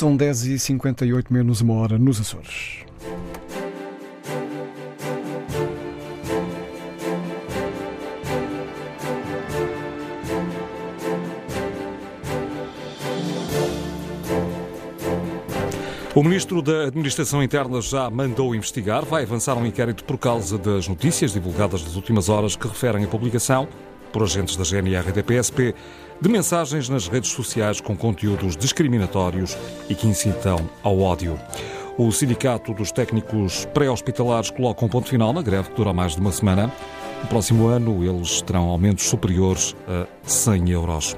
São 10h58 menos uma hora nos Açores. O Ministro da Administração Interna já mandou investigar, vai avançar um inquérito por causa das notícias divulgadas nas últimas horas que referem a publicação, por agentes da GNR e da PSP, de mensagens nas redes sociais com conteúdos discriminatórios e que incitam ao ódio. O Sindicato dos Técnicos Pré-Hospitalares coloca um ponto final na greve que dura mais de uma semana. No próximo ano, eles terão aumentos superiores a 100 euros.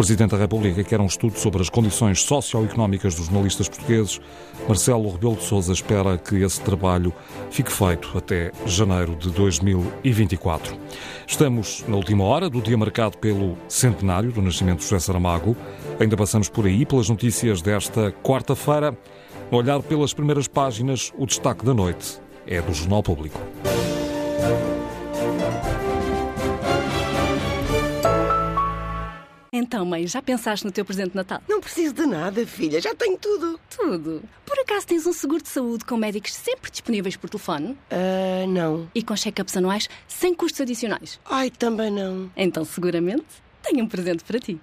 Presidente da República quer um estudo sobre as condições socioeconómicas dos jornalistas portugueses. Marcelo Rebelo de Sousa espera que esse trabalho fique feito até janeiro de 2024. Estamos na última hora do dia marcado pelo centenário do nascimento de José Saramago. Ainda passamos por aí pelas notícias desta quarta-feira. No olhar pelas primeiras páginas, o destaque da noite é do Jornal Público. Então, mãe, já pensaste no teu presente de Natal? Não preciso de nada, filha, já tenho tudo. Tudo? Por acaso tens um seguro de saúde com médicos sempre disponíveis por telefone? Ah, não. E com check-ups anuais sem custos adicionais? Ai, também não. Então, seguramente, tenho um presente para ti.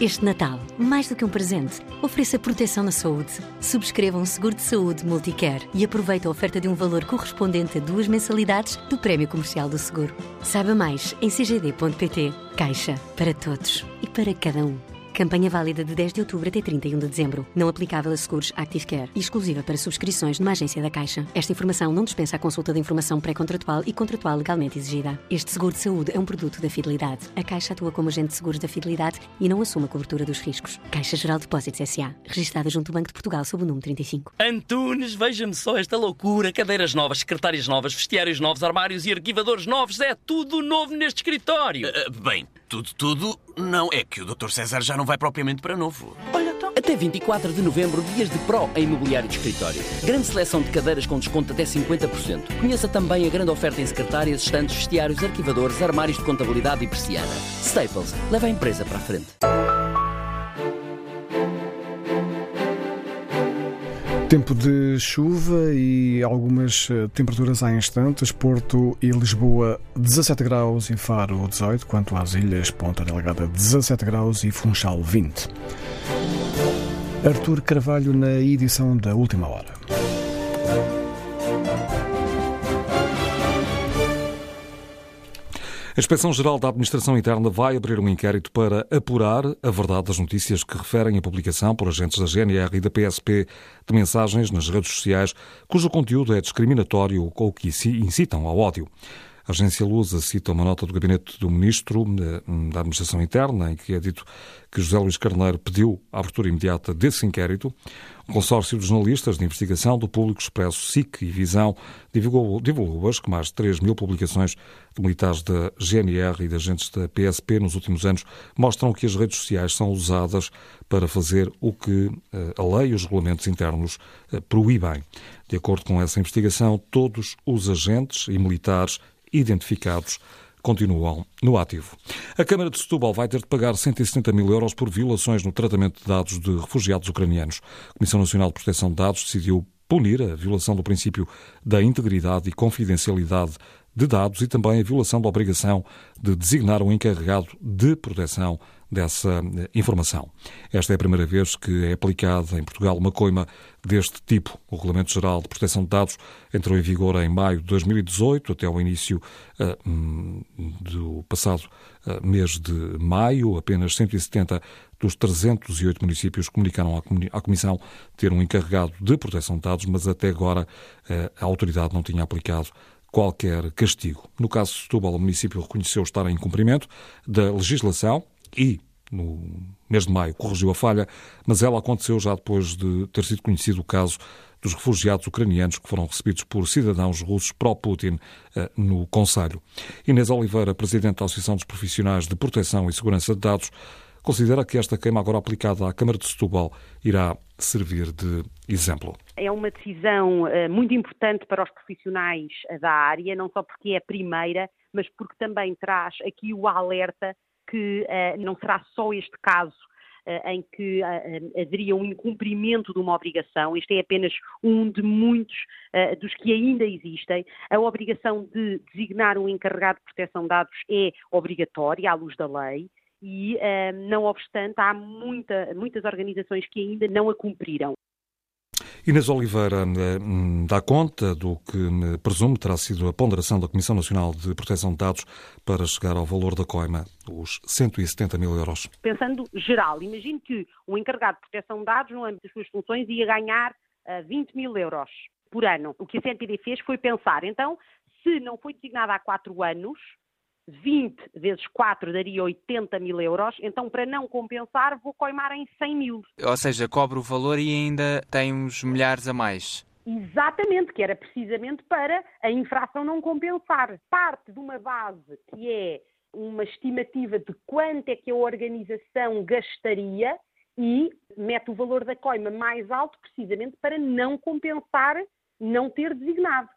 Este Natal, mais do que um presente, ofereça proteção na saúde. Subscreva um seguro de saúde Multicare e aproveite a oferta de um valor correspondente a duas mensalidades do Prémio Comercial do Seguro. Saiba mais em cgd.pt. Caixa, para todos para cada um. Campanha válida de 10 de outubro até 31 de dezembro. Não aplicável a seguros Active Care e exclusiva para subscrições numa agência da Caixa. Esta informação não dispensa a consulta de informação pré-contratual e contratual legalmente exigida. Este seguro de saúde é um produto da Fidelidade. A Caixa atua como agente de seguros da Fidelidade e não assume a cobertura dos riscos. Caixa Geral de Depósitos S.A. Registada junto ao Banco de Portugal sob o número 35. Antunes, veja-me só esta loucura. Cadeiras novas, secretárias novas, vestiários novos, armários e arquivadores novos. É tudo novo neste escritório. Uh, bem, tudo, tudo, não. É que o Dr. César já não vai propriamente para novo. Olha, então. Até 24 de novembro, dias de Pro em imobiliário de escritório. Grande seleção de cadeiras com desconto até 50%. Conheça também a grande oferta em secretárias, estantes, vestiários, arquivadores, armários de contabilidade e persiana. Staples, leva a empresa para a frente. Tempo de chuva e algumas temperaturas há instantes. Porto e Lisboa 17 graus e Faro 18, quanto às ilhas Ponta Delgada 17 graus e Funchal 20. Artur Carvalho na edição da última hora. Inspeção-Geral da Administração Interna vai abrir um inquérito para apurar a verdade das notícias que referem a publicação por agentes da GNR e da PSP de mensagens nas redes sociais cujo conteúdo é discriminatório ou que incitam ao ódio. A agência Lusa cita uma nota do gabinete do Ministro eh, da Administração Interna em que é dito que José Luís Carneiro pediu a abertura imediata desse inquérito. O consórcio de jornalistas de investigação do Público Expresso, SIC e Visão divulgou, divulgou hoje que mais de 3 mil publicações de militares da GNR e de agentes da PSP nos últimos anos mostram que as redes sociais são usadas para fazer o que eh, a lei e os regulamentos internos eh, proíbem. De acordo com essa investigação, todos os agentes e militares identificados continuam no ativo. A Câmara de Setúbal vai ter de pagar 170 mil euros por violações no tratamento de dados de refugiados ucranianos. A Comissão Nacional de Proteção de Dados decidiu punir a violação do princípio da integridade e confidencialidade de dados e também a violação da obrigação de designar um encarregado de proteção dessa eh, informação. Esta é a primeira vez que é aplicada em Portugal uma coima deste tipo. O Regulamento Geral de Proteção de Dados entrou em vigor em maio de 2018, até ao início uh, do passado uh, mês de maio. Apenas 170 dos 308 municípios comunicaram à Comissão ter um encarregado de proteção de dados, mas até agora uh, a autoridade não tinha aplicado qualquer castigo. No caso de Setúbal, o município reconheceu estar em cumprimento da legislação e, no mês de maio, corrigiu a falha, mas ela aconteceu já depois de ter sido conhecido o caso dos refugiados ucranianos que foram recebidos por cidadãos russos pró-Putin eh, no Conselho. Inês Oliveira, presidente da Associação dos Profissionais de Proteção e Segurança de Dados, considera que esta queima agora aplicada à Câmara de Setúbal irá servir de exemplo. É uma decisão uh, muito importante para os profissionais da área, não só porque é a primeira, mas porque também traz aqui o alerta que uh, não será só este caso em que haveria um incumprimento de uma obrigação. Este é apenas um de muitos dos que ainda existem. A obrigação de designar um encarregado de proteção de dados é obrigatória à luz da lei e, não obstante, há muita, muitas organizações que ainda não a cumpriram. Inês Oliveira eh, dá conta do que presume terá sido a ponderação da Comissão Nacional de Proteção de Dados para chegar ao valor da coima, os 170 mil euros. Pensando geral, imagino que o encarregado de proteção de dados, no âmbito das suas funções, ia ganhar 20 eh, mil euros por ano. O que a CNPD fez foi pensar, então, se não foi designado há quatro anos, 20 vezes 4 daria 80 mil euros, então para não compensar vou coimar em 100 mil. Ou seja, cobre o valor e ainda tem uns milhares a mais. Exatamente, que era precisamente para a infração não compensar. Parte de uma base que é uma estimativa de quanto é que a organização gastaria e mete o valor da coima mais alto precisamente para não compensar não ter designado.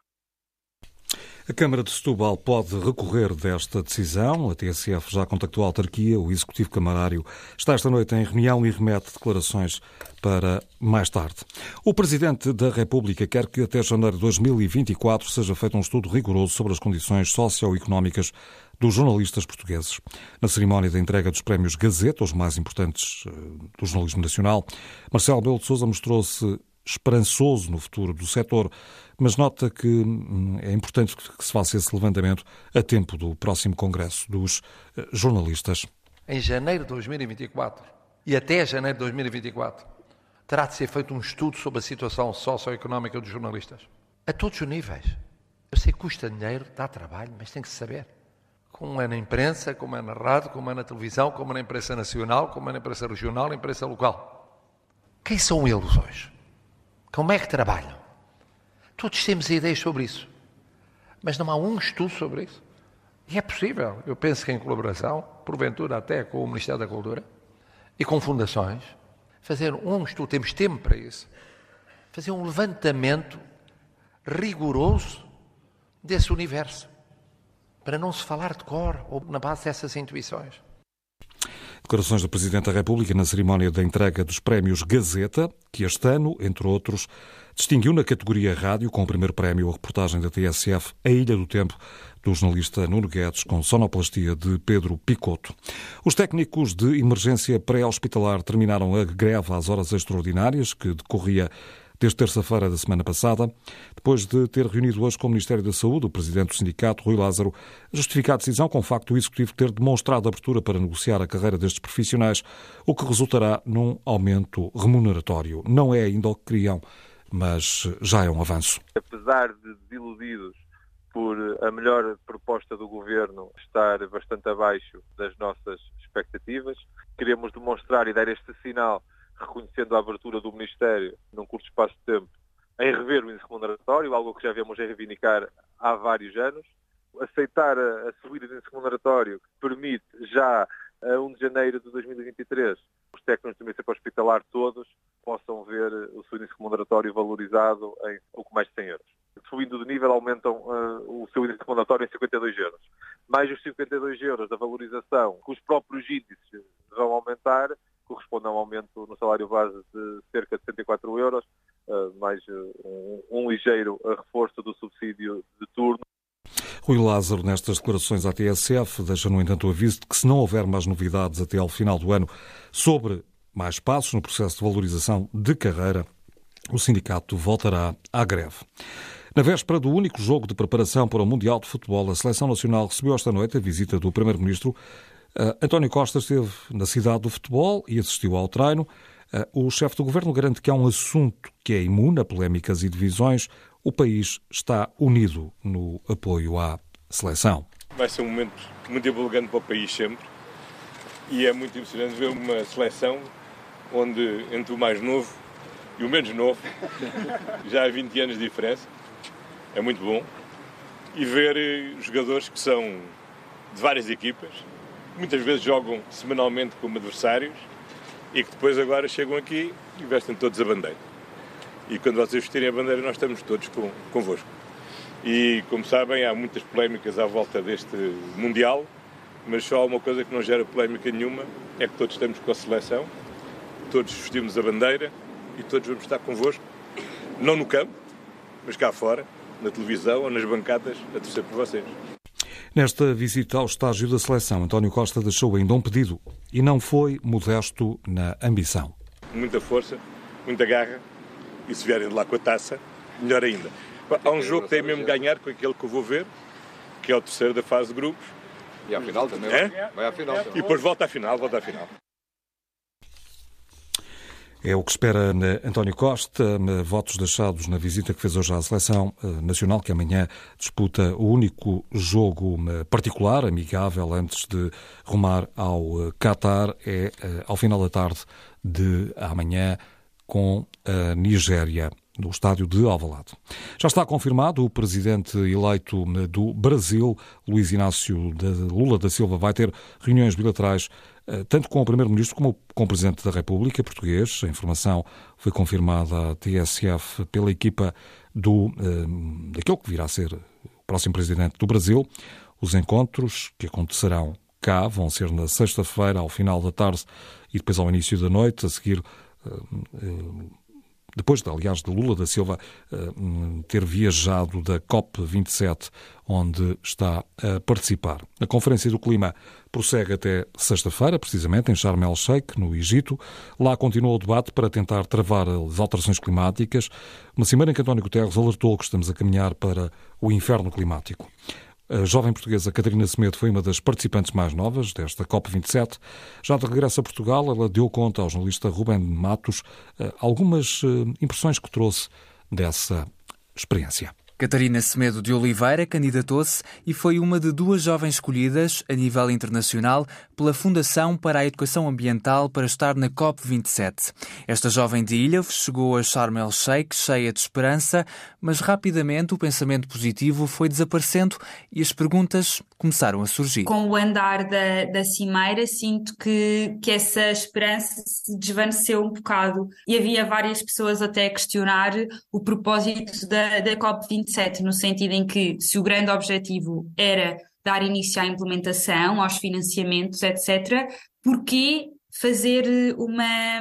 A Câmara de Setúbal pode recorrer desta decisão. A TSF já contactou a autarquia. O Executivo Camarário está esta noite em reunião e remete declarações para mais tarde. O Presidente da República quer que até janeiro de 2024 seja feito um estudo rigoroso sobre as condições socioeconómicas dos jornalistas portugueses. Na cerimónia da entrega dos prémios Gazeta, os mais importantes eh, do jornalismo nacional, Marcelo Belo de Souza mostrou-se esperançoso no futuro do setor, mas nota que hum, é importante que se faça esse levantamento a tempo do próximo Congresso dos eh, Jornalistas. Em janeiro de 2024 e até janeiro de 2024 terá de ser feito um estudo sobre a situação socioeconómica dos jornalistas, a todos os níveis. Eu sei que custa dinheiro, dá trabalho, mas tem que se saber. Como é na imprensa, como é na rádio, como é na televisão, como é na imprensa nacional, como é na imprensa regional, na imprensa local. Quem são eles hoje? Como é que trabalham? Todos temos ideias sobre isso. Mas não há um estudo sobre isso. E é possível, eu penso que em colaboração, porventura até com o Ministério da Cultura e com fundações, fazer um estudo, temos tempo para isso, fazer um levantamento rigoroso desse universo, para não se falar de cor ou na base dessas intuições. Declarações do Presidente da República na cerimónia da entrega dos prémios Gazeta, que este ano, entre outros, distinguiu na categoria rádio, com o primeiro prémio, a reportagem da TSF A Ilha do Tempo, do jornalista Nuno Guedes, com sonoplastia de Pedro Picoto. Os técnicos de emergência pré-hospitalar terminaram a greve às horas extraordinárias, que decorria desde terça-feira da semana passada, depois de ter reunido hoje com o Ministério da Saúde o presidente do sindicato, Rui Lázaro, justificar a decisão com o facto do Executivo ter demonstrado abertura para negociar a carreira destes profissionais, o que resultará num aumento remuneratório. Não é ainda o que queriam, mas já é um avanço. Apesar de desiludidos por a melhor proposta do governo estar bastante abaixo das nossas expectativas, queremos demonstrar e dar este sinal reconhecendo a abertura do Ministério, num curto espaço de tempo, em rever o índice remuneratório, algo que já vemos a reivindicar há vários anos. Aceitar a subida do índice remuneratório permite já a 1 de janeiro de 2023 os técnicos do município hospitalar todos possam ver o seu índice remuneratório valorizado em pouco mais de 100 euros. Subindo de nível, aumentam uh, o seu índice remuneratório em 52 euros. Mais os 52 euros da valorização que os próprios índices vão aumentar, corresponde a um aumento no salário base de cerca de 104 euros, eh, mais eh, um, um ligeiro reforço do subsídio de turno. Rui Lázaro, nestas declarações à TSF, deixa, no entanto, o aviso de que, se não houver mais novidades até ao final do ano sobre mais passos no processo de valorização de carreira, o sindicato voltará à greve. Na véspera do único jogo de preparação para o Mundial de Futebol, a Seleção Nacional recebeu esta noite a visita do Primeiro-Ministro Uh, António Costa esteve na cidade do futebol e assistiu ao treino. Uh, o chefe do governo garante que há um assunto que é imune a polémicas e divisões. O país está unido no apoio à seleção. Vai ser um momento muito empolgante para o país sempre. E é muito emocionante ver uma seleção onde entre o mais novo e o menos novo já há 20 anos de diferença. É muito bom. E ver eh, jogadores que são de várias equipas, muitas vezes jogam semanalmente como adversários e que depois agora chegam aqui e vestem todos a bandeira. E quando vocês vestirem a bandeira, nós estamos todos com, convosco. E, como sabem, há muitas polémicas à volta deste Mundial, mas só há uma coisa que não gera polémica nenhuma, é que todos estamos com a seleção todos vestimos a bandeira e todos vamos estar convosco, não no campo, mas cá fora, na televisão ou nas bancadas, a torcer por vocês. Nesta visita ao estágio da seleção, António Costa deixou ainda um pedido e não foi modesto na ambição. Muita força, muita garra e se vierem de lá com a taça, melhor ainda. Há um jogo que tem mesmo ganhar com aquele que eu vou ver, que é o terceiro da fase de grupos. E à final também é? vai à final. E depois volta à final, volta à final. É o que espera António Costa, votos deixados na visita que fez hoje à Seleção eh, Nacional, que amanhã disputa o único jogo particular, amigável, antes de rumar ao eh, Qatar, é eh, ao final da tarde de amanhã com a Nigéria no estádio de Alvalade. Já está confirmado o presidente eleito do Brasil, Luiz Inácio Lula da Silva, vai ter reuniões bilaterais eh, tanto com o primeiro-ministro como com o presidente da República português. A informação foi confirmada à TSF pela equipa do eh, daquele que virá a ser o próximo presidente do Brasil. Os encontros que acontecerão cá vão ser na sexta-feira, ao final da tarde e depois ao início da noite, a seguir depois, aliás, de Lula da Silva eh, ter viajado da COP27, onde está a participar. A Conferência do Clima prossegue até sexta-feira, precisamente, em Sharm el-Sheikh, no Egito. Lá continua o debate para tentar travar as alterações climáticas, uma cimeira em que António Guterres alertou que estamos a caminhar para o inferno climático. A jovem portuguesa Catarina Semedo foi uma das participantes mais novas desta COP27. Já de regresso a Portugal, ela deu conta ao jornalista Ruben Matos eh, algumas eh, impressões que trouxe dessa experiência. Catarina Semedo de Oliveira candidatou-se e foi uma de duas jovens escolhidas a nível internacional pela Fundação para a Educação Ambiental para estar na COP27. Esta jovem de Ilhavo chegou a Sharm el-Sheikh cheia de esperança, mas rapidamente o pensamento positivo foi desaparecendo e as perguntas começaram a surgir. Com o andar da, da cimeira, sinto que, que essa esperança se desvaneceu um bocado e havia várias pessoas até a questionar o propósito da, da COP27 27, no sentido em que, se o grande objetivo era dar início à implementação, aos financiamentos, etc., porquê fazer uma,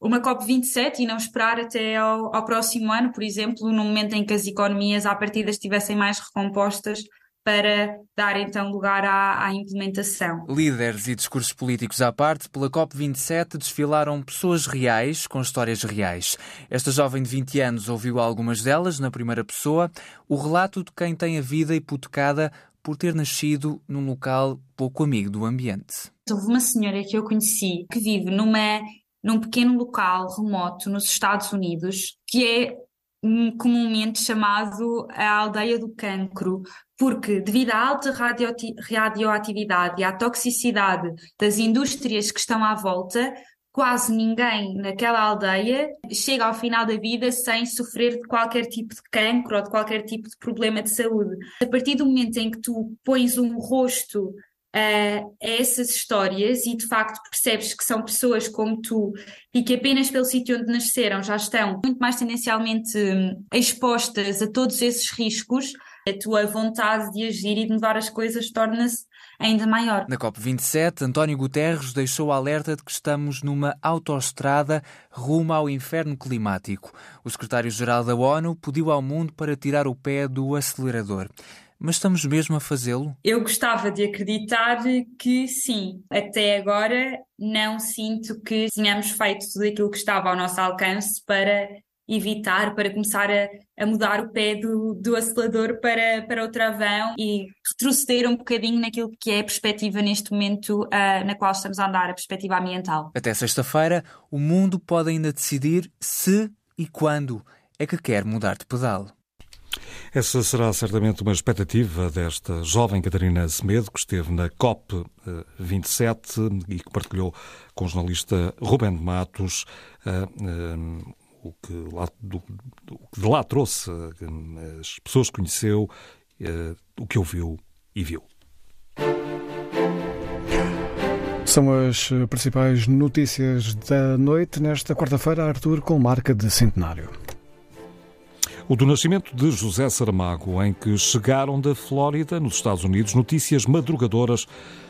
uma COP27 e não esperar até ao, ao próximo ano, por exemplo, no momento em que as economias à partida estivessem mais recompostas para dar então lugar à, à, implementação. Líderes e discursos políticos à parte, pela COP27 desfilaram pessoas reais com histórias reais. Esta jovem de 20 anos ouviu algumas delas na primeira pessoa, o relato de quem tem a vida hipotecada por ter nascido num local pouco amigo do ambiente. Houve uma senhora que eu conheci que vive numa, num pequeno local remoto nos Estados Unidos que é comumente chamado a aldeia do cancro, porque devido à alta radioatividade e à toxicidade das indústrias que estão à volta, quase ninguém naquela aldeia chega ao final da vida sem sofrer de qualquer tipo de cancro ou de qualquer tipo de problema de saúde. A partir do momento em que tu pões um rosto a essas histórias e de facto percebes que são pessoas como tu e que apenas pelo sítio onde nasceram já estão muito mais tendencialmente hum, expostas a todos esses riscos, a tua vontade de agir e de mudar as coisas torna-se ainda maior. Na COP27, António Guterres deixou alerta de que estamos numa autoestrada rumo ao inferno climático. O secretário-geral da ONU pediu ao mundo para tirar o pé do acelerador. Mas estamos mesmo a fazê-lo? Eu gostava de acreditar que sim. Até agora não sinto que tenhamos feito tudo aquilo que estava ao nosso alcance para evitar, para começar a, a mudar o pé do, do acelerador para, para o travão e retroceder um bocadinho naquilo que é a perspectiva neste momento uh, na qual estamos a andar, a perspectiva ambiental. Até sexta-feira, o mundo pode ainda decidir se e quando é que quer mudar de pedal. Essa será certamente uma expectativa desta jovem Catarina Semedo, que esteve na COP27 e que partilhou com o jornalista Rubén de Matos uh, uh, o, que lá, do, que de lá trouxe, as pessoas que conheceu, o que ouviu e viu. São as principais notícias da noite nesta quarta-feira, Arthur, com marca de centenário. O do nascimento de José Saramago, em que chegaram da Flórida, nos Estados Unidos, notícias madrugadoras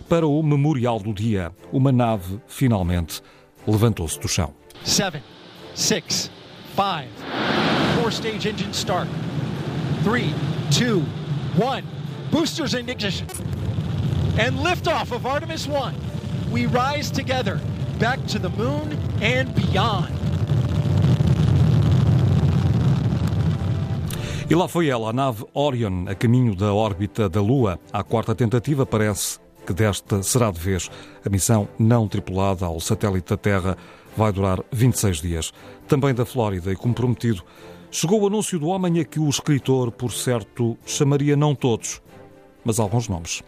para o Memorial do Dia. Uma nave, finalmente, levantou-se do chão. seven, six, five. Four stage engine start. Three, two, one. Boosters in ignition. And liftoff of Artemis 1. We rise together back to the moon and beyond. E lá foi ela, a nave Orion, a caminho da órbita da Lua. A quarta tentativa parece que desta será de vez. A missão não tripulada ao satélite da Terra vai durar 26 dias. Também da Flórida e como prometido, chegou o anúncio do homem a que o escritor, por certo, chamaria não todos, mas alguns nomes.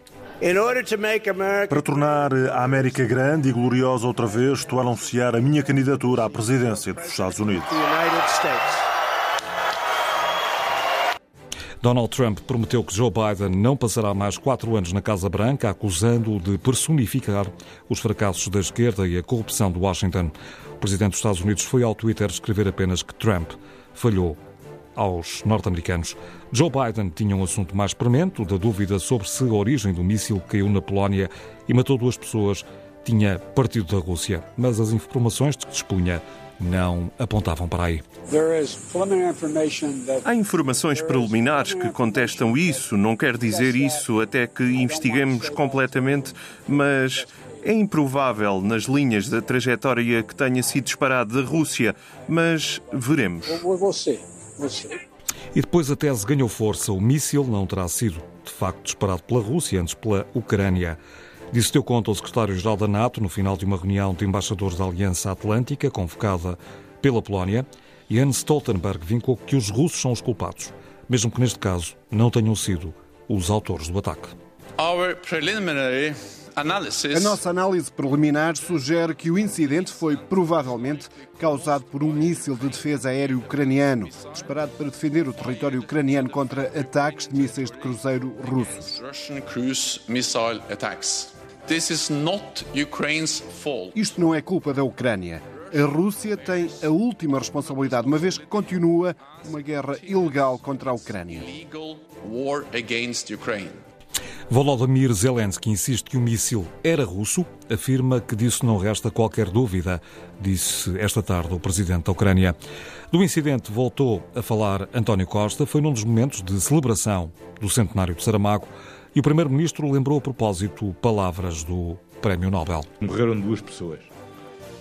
Para tornar a América grande e gloriosa outra vez, estou a anunciar a minha candidatura à presidência dos Estados Unidos. Donald Trump prometeu que Joe Biden não passará mais quatro anos na Casa Branca, acusando-o de personificar os fracassos da esquerda e a corrupção de Washington. O presidente dos Estados Unidos foi ao Twitter escrever apenas que Trump falhou aos norte-americanos. Joe Biden tinha um assunto mais premente, da dúvida sobre se a origem do míssil que caiu na Polónia e matou duas pessoas tinha partido da Rússia, mas as informações de que dispunha não apontavam para aí. Há informações preliminares que contestam isso. Não quer dizer isso até que investiguemos completamente, mas é improvável nas linhas da trajetória que tenha sido disparado da Rússia. Mas veremos. E depois a tese ganhou força. O míssil não terá sido, de facto, disparado pela Rússia, antes pela Ucrânia. Disse deu conta ao secretário-geral da NATO no final de uma reunião de embaixadores da Aliança Atlântica, convocada pela Polónia, e Jens Stoltenberg vincou que os russos são os culpados, mesmo que neste caso não tenham sido os autores do ataque. A nossa análise preliminar sugere que o incidente foi provavelmente causado por um míssil de defesa aéreo ucraniano, disparado para defender o território ucraniano contra ataques de mísseis de cruzeiro russos. Isto não é culpa da Ucrânia. A Rússia tem a última responsabilidade, uma vez que continua uma guerra ilegal contra a Ucrânia. Volodymyr Zelensky insiste que o míssil era russo, afirma que disso não resta qualquer dúvida, disse esta tarde o presidente da Ucrânia. Do incidente voltou a falar António Costa, foi num dos momentos de celebração do centenário de Saramago e o primeiro-ministro lembrou a propósito palavras do Prémio Nobel. Morreram duas pessoas.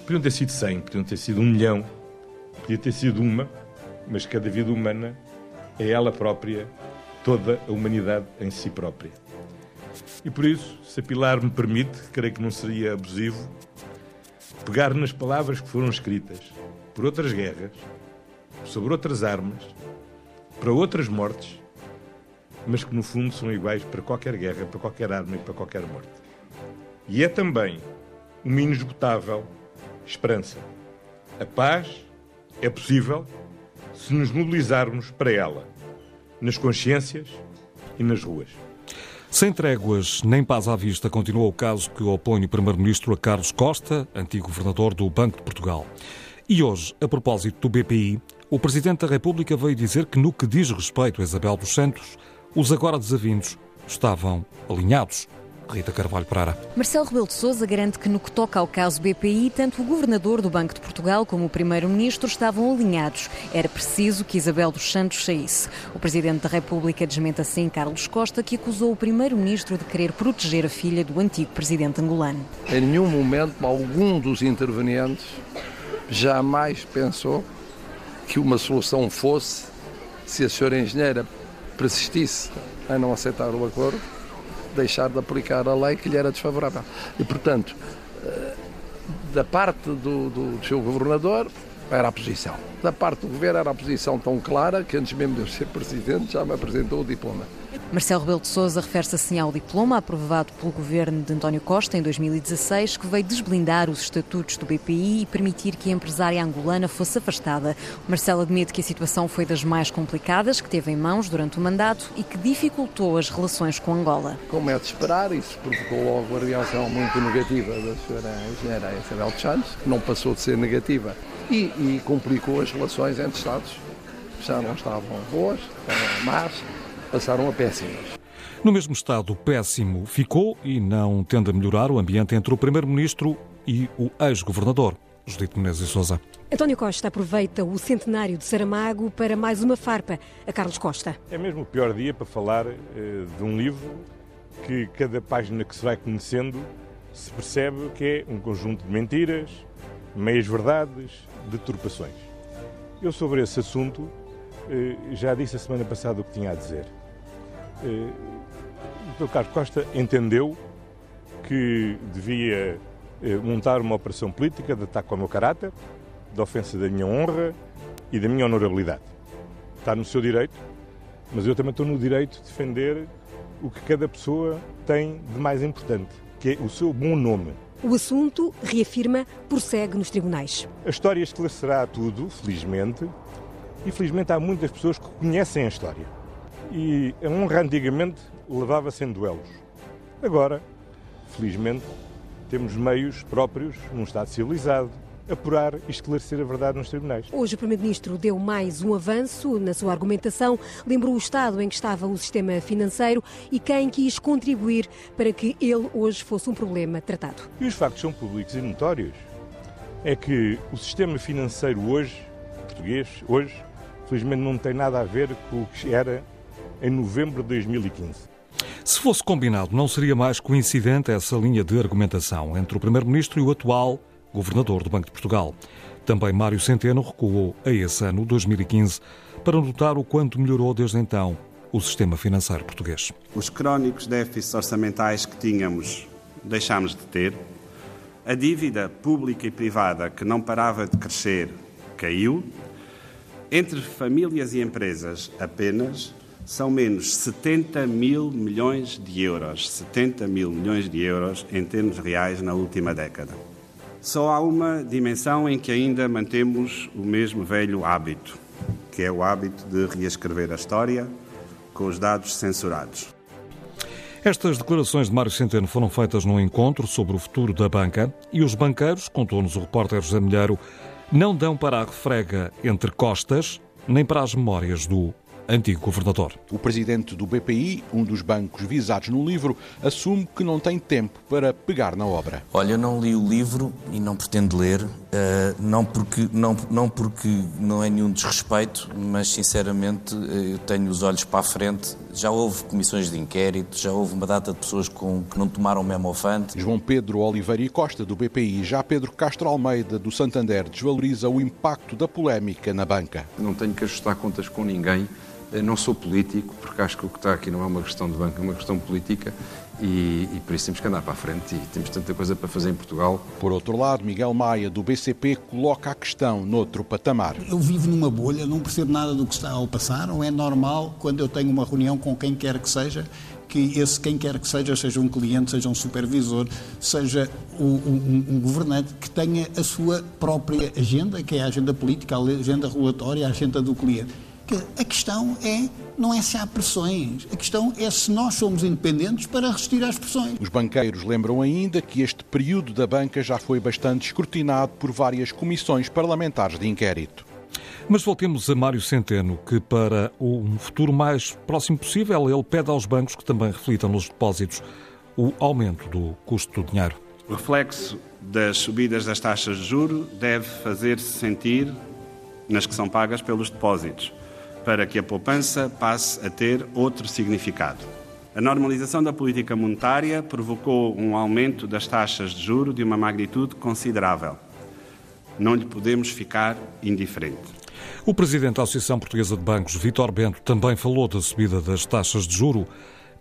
Podiam ter sido cem, podiam ter sido um milhão, podia ter sido uma, mas cada vida humana é ela própria, toda a humanidade em si própria. E por isso, se a Pilar me permite, creio que não seria abusivo, pegar nas palavras que foram escritas por outras guerras, sobre outras armas, para outras mortes, mas que no fundo são iguais para qualquer guerra, para qualquer arma e para qualquer morte. E é também uma inesgotável esperança. A paz é possível se nos mobilizarmos para ela, nas consciências e nas ruas. Sem tréguas nem paz à vista, continua o caso que opõe o Primeiro-Ministro a Carlos Costa, antigo governador do Banco de Portugal. E hoje, a propósito do BPI, o Presidente da República veio dizer que, no que diz respeito a Isabel dos Santos, os agora desavindos estavam alinhados. Rita Carvalho Pereira. Marcelo Rebelo de Sousa garante que no que toca ao caso BPI, tanto o governador do Banco de Portugal como o primeiro-ministro estavam alinhados. Era preciso que Isabel dos Santos saísse. O presidente da República desmente assim Carlos Costa, que acusou o primeiro-ministro de querer proteger a filha do antigo presidente angolano. Em nenhum momento algum dos intervenientes jamais pensou que uma solução fosse se a senhora engenheira persistisse a não aceitar o acordo deixar de aplicar a lei que lhe era desfavorável. E, portanto, eh, da parte do, do, do seu governador, era a posição. Da parte do governo era a posição tão clara que antes mesmo de eu ser presidente já me apresentou o diploma. Marcelo Rebelo de Sousa refere-se assim ao diploma aprovado pelo governo de António Costa em 2016, que veio desblindar os estatutos do BPI e permitir que a empresária angolana fosse afastada. Marcelo admite que a situação foi das mais complicadas que teve em mãos durante o mandato e que dificultou as relações com Angola. Como é de esperar, isso provocou logo a reação muito negativa da senhora engenheira Isabel de Santos, que não passou de ser negativa e, e complicou as relações entre Estados. Já não estavam boas, estavam más, passaram a péssimas. No mesmo estado péssimo ficou e não tende a melhorar o ambiente entre o Primeiro-Ministro e o ex-governador. Judite Menezes e Souza. António Costa aproveita o centenário de Saramago para mais uma farpa a Carlos Costa. É mesmo o pior dia para falar uh, de um livro que cada página que se vai conhecendo se percebe que é um conjunto de mentiras, meias-verdades, deturpações. Eu sobre esse assunto uh, já disse a semana passada o que tinha a dizer. Uh, o Dr. Carlos Costa entendeu que devia montar uma operação política de ataque ao meu caráter, de ofensa da minha honra e da minha honorabilidade. Está no seu direito, mas eu também estou no direito de defender o que cada pessoa tem de mais importante, que é o seu bom nome. O assunto, reafirma, prossegue nos tribunais. A história esclarecerá tudo, felizmente, e felizmente há muitas pessoas que conhecem a história. E a honra antigamente levava-se em duelos. Agora, felizmente, temos meios próprios, num Estado civilizado, apurar e esclarecer a verdade nos tribunais. Hoje o Primeiro-Ministro deu mais um avanço na sua argumentação, lembrou o estado em que estava o sistema financeiro e quem quis contribuir para que ele hoje fosse um problema tratado. E os factos são públicos e notórios. É que o sistema financeiro hoje, português, hoje, felizmente não tem nada a ver com o que era em novembro de 2015. Se fosse combinado, não seria mais coincidente essa linha de argumentação entre o Primeiro-Ministro e o atual governador do Banco de Portugal. Também Mário Centeno recuou a esse ano, 2015, para notar o quanto melhorou desde então o sistema financeiro português. Os crónicos déficits orçamentais que tínhamos deixámos de ter, a dívida pública e privada que não parava de crescer caiu, entre famílias e empresas apenas são menos 70 mil milhões de euros, 70 mil milhões de euros em termos reais na última década. Só há uma dimensão em que ainda mantemos o mesmo velho hábito, que é o hábito de reescrever a história com os dados censurados. Estas declarações de Mário Centeno foram feitas num encontro sobre o futuro da banca e os banqueiros, contou-nos o repórter José Milheiro, não dão para a refrega entre costas nem para as memórias do antigo governador. O presidente do BPI, um dos bancos visados no livro, assume que não tem tempo para pegar na obra. Olha, eu não li o livro e não pretendo ler, uh, não, porque, não, não porque não é nenhum desrespeito, mas sinceramente uh, eu tenho os olhos para a frente. Já houve comissões de inquérito, já houve uma data de pessoas com, que não tomaram memofante. João Pedro Oliveira e Costa, do BPI, já Pedro Castro Almeida, do Santander, desvaloriza o impacto da polémica na banca. Não tenho que ajustar contas com ninguém não sou político, porque acho que o que está aqui não é uma questão de banco, é uma questão política e, e, por isso temos que andar para a frente e temos tanta coisa para fazer em Portugal. Por outro lado, Miguel Maia, do BCP, coloca a questão noutro patamar. Eu vivo numa bolha, não percebo nada do que está a passar, não é normal quando eu tenho uma reunião com quem quer que seja que esse quem quer que seja, seja um cliente, seja um supervisor, seja um, um, um, governante, que tenha a sua própria agenda, que é a agenda política, a agenda regulatória, a agenda do cliente que a questão é não é se há pressões, a questão é se nós somos independentes para resistir às pressões. Os banqueiros lembram ainda que este período da banca já foi bastante escrutinado por várias comissões parlamentares de inquérito. Mas voltemos a Mário Centeno, que para um futuro mais próximo possível, ele pede aos bancos que também reflitam nos depósitos o aumento do custo do dinheiro. O reflexo das subidas das taxas de juro deve fazer-se sentir nas que são pagas pelos depósitos para que a poupança passe a ter outro significado. A normalização da política monetária provocou um aumento das taxas de juro de uma magnitude considerável. Não lhe podemos ficar indiferente. O presidente da Associação Portuguesa de Bancos, Vítor Bento, também falou da subida das taxas de juro,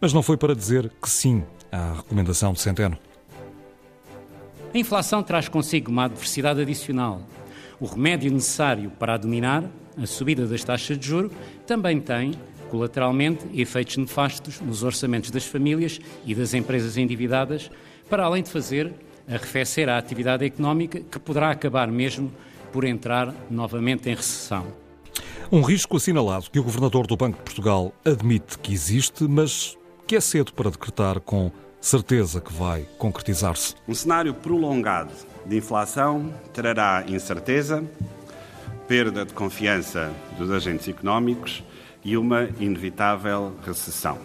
mas não foi para dizer que sim à recomendação de Centeno. A inflação traz consigo uma adversidade adicional. O remédio necessário para a dominar a subida das taxas de juro também tem, colateralmente, efeitos nefastos nos orçamentos das famílias e das empresas endividadas, para além de fazer arrefecer a atividade económica, que poderá acabar mesmo por entrar novamente em recessão. Um risco assinalado que o governador do Banco de Portugal admite que existe, mas que é cedo para decretar com certeza que vai concretizar-se. Um cenário prolongado de inflação trará incerteza, perda de confiança dos agentes económicos e uma inevitável recessão.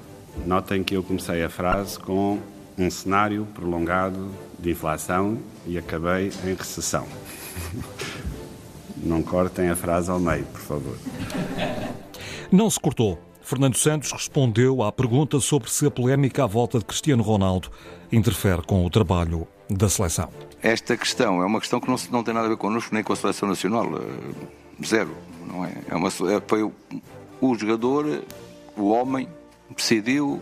Notem que eu comecei a frase com um cenário prolongado de inflação e acabei em recessão. Não cortem a frase ao meio, por favor. Não se cortou. Fernando Santos respondeu à pergunta sobre se a polémica à volta de Cristiano Ronaldo interfere com o trabalho da seleção. Esta questão é uma questão que não, não tem nada a ver connosco nem com a seleção nacional. Zero. Não é? é uma, é, foi o, o jogador, o homem, decidiu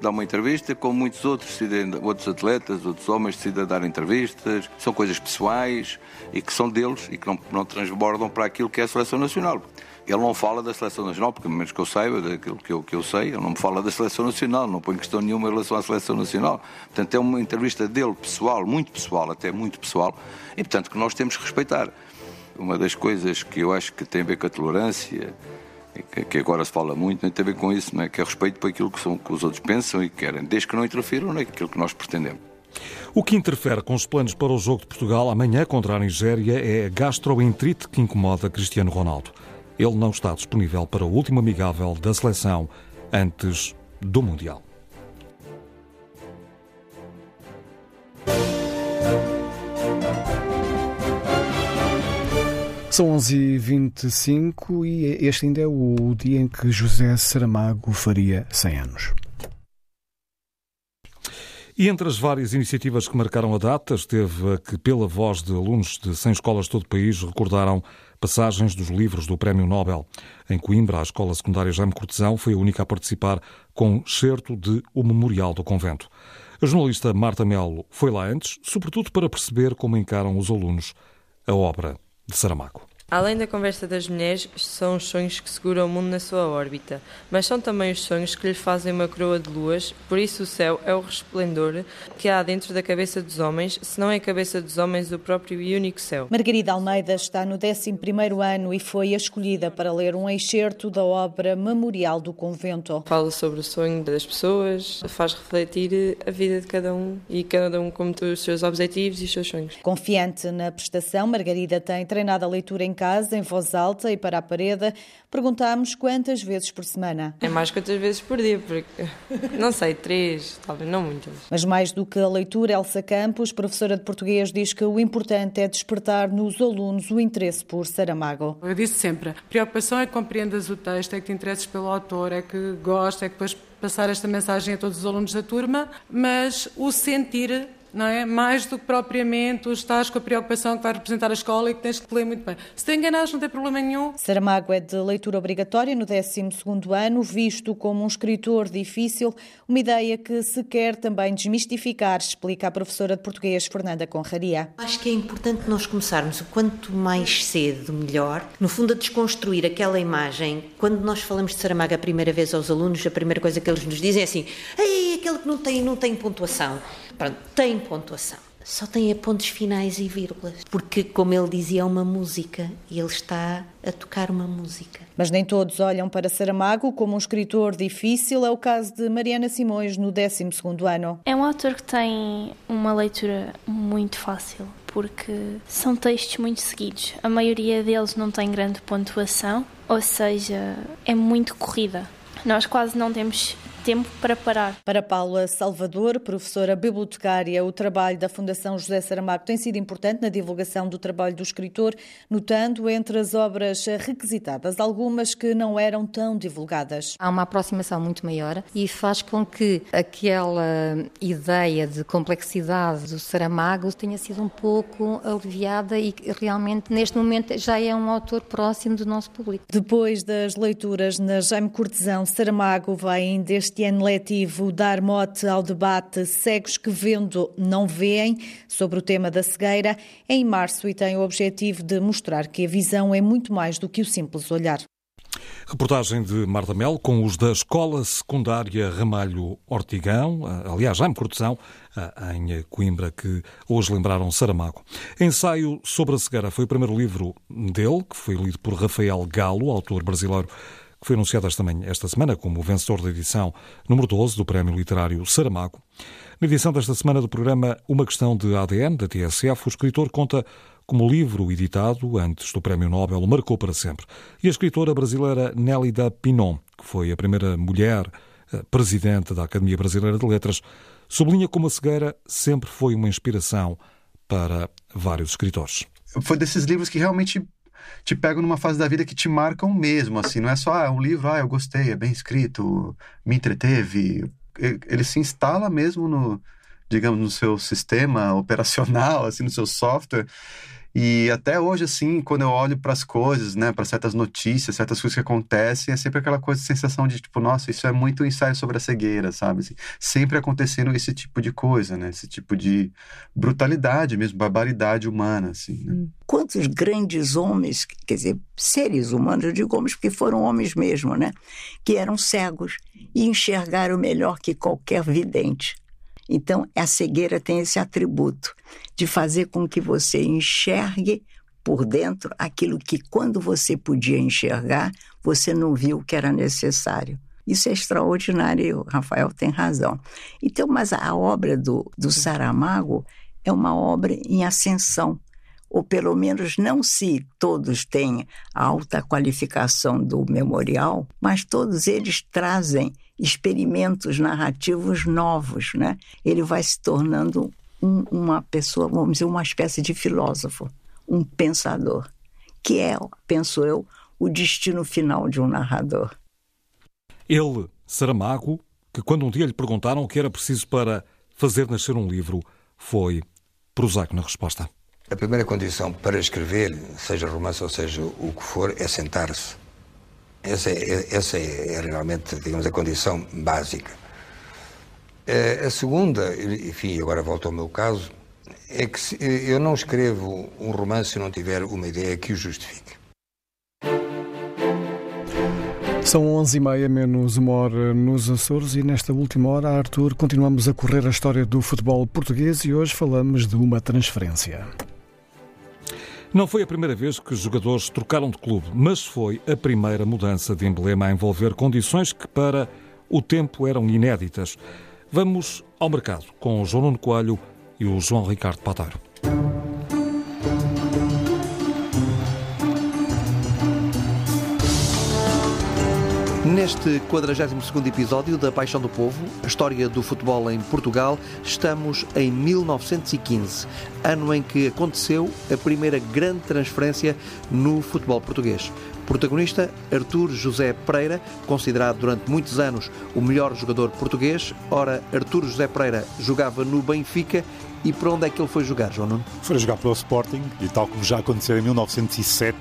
dar uma entrevista, como muitos outros outros atletas, outros homens decidem dar entrevistas, são coisas pessoais e que são deles e que não, não transbordam para aquilo que é a seleção nacional. Ele não fala da seleção nacional, porque menos que eu saiba, daquilo que eu, que eu sei, ele não me fala da seleção nacional, não põe questão nenhuma em relação à seleção nacional. Portanto, é uma entrevista dele, pessoal, muito pessoal, até muito pessoal, e portanto que nós temos que respeitar. Uma das coisas que eu acho que tem a ver com a tolerância, que agora se fala muito, não tem a ver com isso, não é? que é respeito por aquilo que, são, que os outros pensam e querem, desde que não interfiram naquilo que nós pretendemos. O que interfere com os planos para o jogo de Portugal amanhã contra a Nigéria é a gastroenterite que incomoda Cristiano Ronaldo. Ele não está disponível para o último amigável da seleção antes do Mundial. São 11h25 e este ainda é o dia em que José Saramago faria 100 anos. E entre as várias iniciativas que marcaram a data, esteve a que, pela voz de alunos de 100 escolas de todo o país, recordaram passagens dos livros do Prémio Nobel. Em Coimbra, a Escola Secundária Jaime Cortesão foi a única a participar com certo de O Memorial do Convento. A jornalista Marta Melo foi lá antes, sobretudo para perceber como encaram os alunos a obra de Saramago. Além da conversa das mulheres, são os sonhos que seguram o mundo na sua órbita, mas são também os sonhos que lhes fazem uma coroa de luas, por isso o céu é o resplendor que há dentro da cabeça dos homens, se não é a cabeça dos homens o próprio e único céu. Margarida Almeida está no 11º ano e foi escolhida para ler um excerto da obra Memorial do Convento. Fala sobre o sonho das pessoas, faz refletir a vida de cada um e cada um como os seus objetivos e os seus sonhos. Confiante na prestação, Margarida tem treinado a leitura em casa, em voz alta e para a parede. Perguntámos quantas vezes por semana. É mais quantas vezes por dia, porque não sei, três, talvez não muitas. Mas mais do que a leitura, Elsa Campos, professora de português, diz que o importante é despertar nos alunos o interesse por Saramago. Eu disse sempre, a preocupação é que compreendas o texto, é que te interesses pelo autor, é que gostes, é que depois passar esta mensagem a todos os alunos da turma, mas o sentir não é? Mais do que propriamente estás com a preocupação que vai representar a escola e que tens que ler muito bem. Se te enganares, não tem problema nenhum. Saramago é de leitura obrigatória no 12 ano, visto como um escritor difícil, uma ideia que se quer também desmistificar, explica a professora de português Fernanda Conraria. Acho que é importante nós começarmos o quanto mais cedo, melhor, no fundo a desconstruir aquela imagem. Quando nós falamos de Saramago a primeira vez aos alunos, a primeira coisa que eles nos dizem é assim, Ei, aquele que não tem, não tem pontuação. Pronto, tem pontuação. Só tem pontos finais e vírgulas. Porque, como ele dizia, é uma música e ele está a tocar uma música. Mas nem todos olham para Saramago como um escritor difícil. É o caso de Mariana Simões no 12 ano. É um autor que tem uma leitura muito fácil porque são textos muito seguidos. A maioria deles não tem grande pontuação, ou seja, é muito corrida. Nós quase não temos tempo para parar. Para Paula Salvador, professora bibliotecária, o trabalho da Fundação José Saramago tem sido importante na divulgação do trabalho do escritor, notando entre as obras requisitadas algumas que não eram tão divulgadas. Há uma aproximação muito maior e faz com que aquela ideia de complexidade do Saramago tenha sido um pouco aliviada e realmente neste momento já é um autor próximo do nosso público. Depois das leituras na Jaime Cortesão, Saramago vai ainda este este ano letivo dar mote ao debate Cegos que Vendo Não Veem sobre o tema da cegueira em março e tem o objetivo de mostrar que a visão é muito mais do que o simples olhar. Reportagem de Marta Mel com os da Escola Secundária Ramalho Ortigão, aliás, Jaime Cortesão, em Coimbra, que hoje lembraram Saramago. Ensaio sobre a cegueira foi o primeiro livro dele, que foi lido por Rafael Galo, autor brasileiro que foi anunciado esta, manhã, esta semana como vencedor da edição número 12 do Prémio Literário Saramago. Na edição desta semana do programa Uma Questão de ADN, da TSF, o escritor conta como o livro editado antes do Prémio Nobel o marcou para sempre. E a escritora brasileira Nélida Pinon, que foi a primeira mulher eh, presidente da Academia Brasileira de Letras, sublinha como a cegueira sempre foi uma inspiração para vários escritores. Foi desses livros que realmente te pegam numa fase da vida que te marcam mesmo, assim, não é só ah, um livro, ah, eu gostei, é bem escrito, me entreteve. Ele se instala mesmo no, digamos, no seu sistema operacional, assim, no seu software, e até hoje, assim, quando eu olho para as coisas, né, para certas notícias, certas coisas que acontecem, é sempre aquela coisa, sensação de tipo, nossa, isso é muito ensaio sobre a cegueira, sabe? Assim, sempre acontecendo esse tipo de coisa, né? Esse tipo de brutalidade mesmo, barbaridade humana, assim. Né? Hum. Quantos grandes homens, quer dizer, seres humanos, eu digo homens porque foram homens mesmo, né? Que eram cegos e enxergaram melhor que qualquer vidente. Então, a cegueira tem esse atributo de fazer com que você enxergue por dentro aquilo que, quando você podia enxergar, você não viu que era necessário. Isso é extraordinário Rafael tem razão. Então, mas a obra do, do Saramago é uma obra em ascensão, ou pelo menos não se todos têm a alta qualificação do memorial, mas todos eles trazem experimentos narrativos novos, né? Ele vai se tornando um, uma pessoa, vamos dizer, uma espécie de filósofo, um pensador, que é, penso eu, o destino final de um narrador. Ele, Saramago, que quando um dia lhe perguntaram o que era preciso para fazer nascer um livro, foi prosaico na resposta. A primeira condição para escrever, seja romance ou seja o que for, é sentar-se essa é, essa é realmente, digamos, a condição básica. Eh, a segunda, enfim, agora volto ao meu caso, é que eu não escrevo um romance se não tiver uma ideia que o justifique. São 11h30 menos uma hora nos Açores e nesta última hora, Arthur, continuamos a correr a história do futebol português e hoje falamos de uma transferência. Não foi a primeira vez que os jogadores trocaram de clube, mas foi a primeira mudança de emblema a envolver condições que para o tempo eram inéditas. Vamos ao mercado com o João Nuno Coelho e o João Ricardo Pateiro. Neste 42º episódio da Paixão do Povo, a história do futebol em Portugal, estamos em 1915, ano em que aconteceu a primeira grande transferência no futebol português. Protagonista, Artur José Pereira, considerado durante muitos anos o melhor jogador português. Ora, Artur José Pereira jogava no Benfica e para onde é que ele foi jogar, João Nuno? Foi jogar pelo Sporting e tal como já aconteceu em 1907,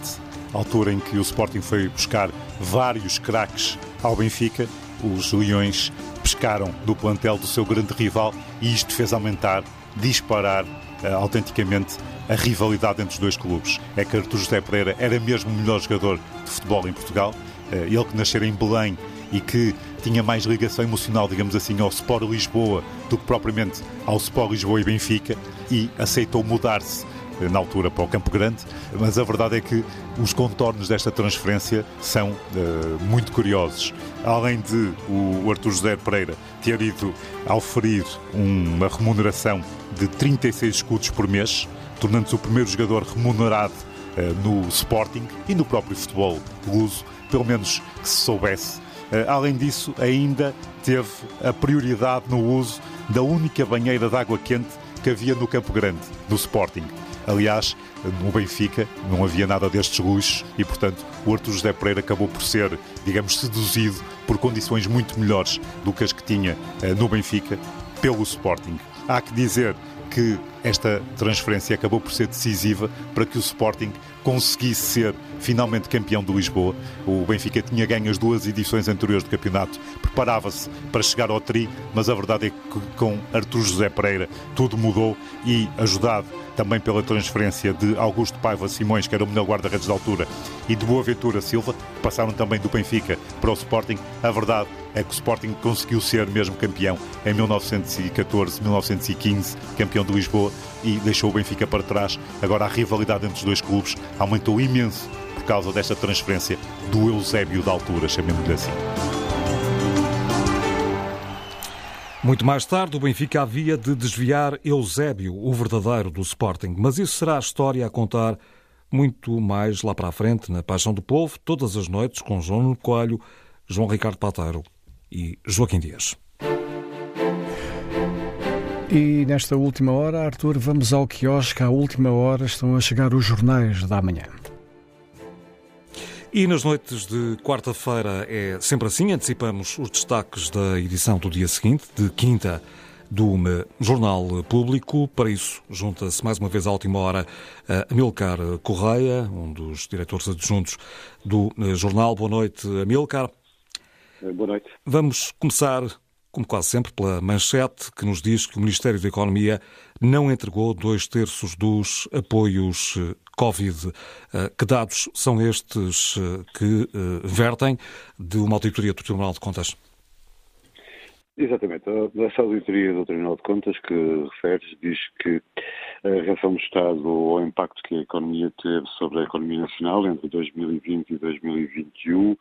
altura em que o Sporting foi buscar vários craques ao Benfica, os Leões pescaram do plantel do seu grande rival e isto fez aumentar, disparar uh, autenticamente a rivalidade entre os dois clubes. É que Artur José Pereira era mesmo o melhor jogador de futebol em Portugal, uh, ele que nascera em Belém e que tinha mais ligação emocional, digamos assim, ao Sport Lisboa do que propriamente ao Sport Lisboa e Benfica e aceitou mudar-se na altura para o Campo Grande, mas a verdade é que os contornos desta transferência são uh, muito curiosos. Além de o Artur José Pereira ter ido oferir uma remuneração de 36 escudos por mês, tornando-se o primeiro jogador remunerado uh, no Sporting e no próprio futebol luso, pelo menos que se soubesse. Uh, além disso, ainda teve a prioridade no uso da única banheira de água quente que havia no Campo Grande, do Sporting. Aliás, no Benfica não havia nada destes luxos e, portanto, o Artur José Pereira acabou por ser, digamos, seduzido por condições muito melhores do que as que tinha eh, no Benfica pelo Sporting. Há que dizer que esta transferência acabou por ser decisiva para que o Sporting conseguisse ser finalmente campeão de Lisboa. O Benfica tinha ganho as duas edições anteriores do campeonato, preparava-se para chegar ao tri, mas a verdade é que com Artur José Pereira tudo mudou e ajudado também pela transferência de Augusto Paiva Simões, que era o melhor guarda-redes da altura, e de Boaventura Silva, que passaram também do Benfica para o Sporting. A verdade é que o Sporting conseguiu ser mesmo campeão em 1914, 1915, campeão de Lisboa, e deixou o Benfica para trás. Agora a rivalidade entre os dois clubes aumentou imenso por causa desta transferência do Eusébio da altura, chamemos-lhe assim. Muito mais tarde, o Benfica havia de desviar Eusébio, o verdadeiro do Sporting. Mas isso será a história a contar muito mais lá para a frente, na Paixão do Povo, todas as noites, com João Coelho, João Ricardo Pateiro e Joaquim Dias. E nesta última hora, Arthur, vamos ao quiosque. À última hora estão a chegar os jornais da manhã. E nas noites de quarta-feira é sempre assim, antecipamos os destaques da edição do dia seguinte, de quinta, do Jornal Público. Para isso, junta-se mais uma vez à última hora a Amilcar Correia, um dos diretores adjuntos do jornal. Boa noite, Amilcar. Boa noite. Vamos começar, como quase sempre, pela manchete que nos diz que o Ministério da Economia não entregou dois terços dos apoios Covid. Eh, que dados são estes eh, que eh, vertem de uma auditoria do Tribunal de Contas? Exatamente. Essa auditoria do Tribunal de Contas que referes diz que a reação do Estado ao impacto que a economia teve sobre a economia nacional entre 2020 e 2021,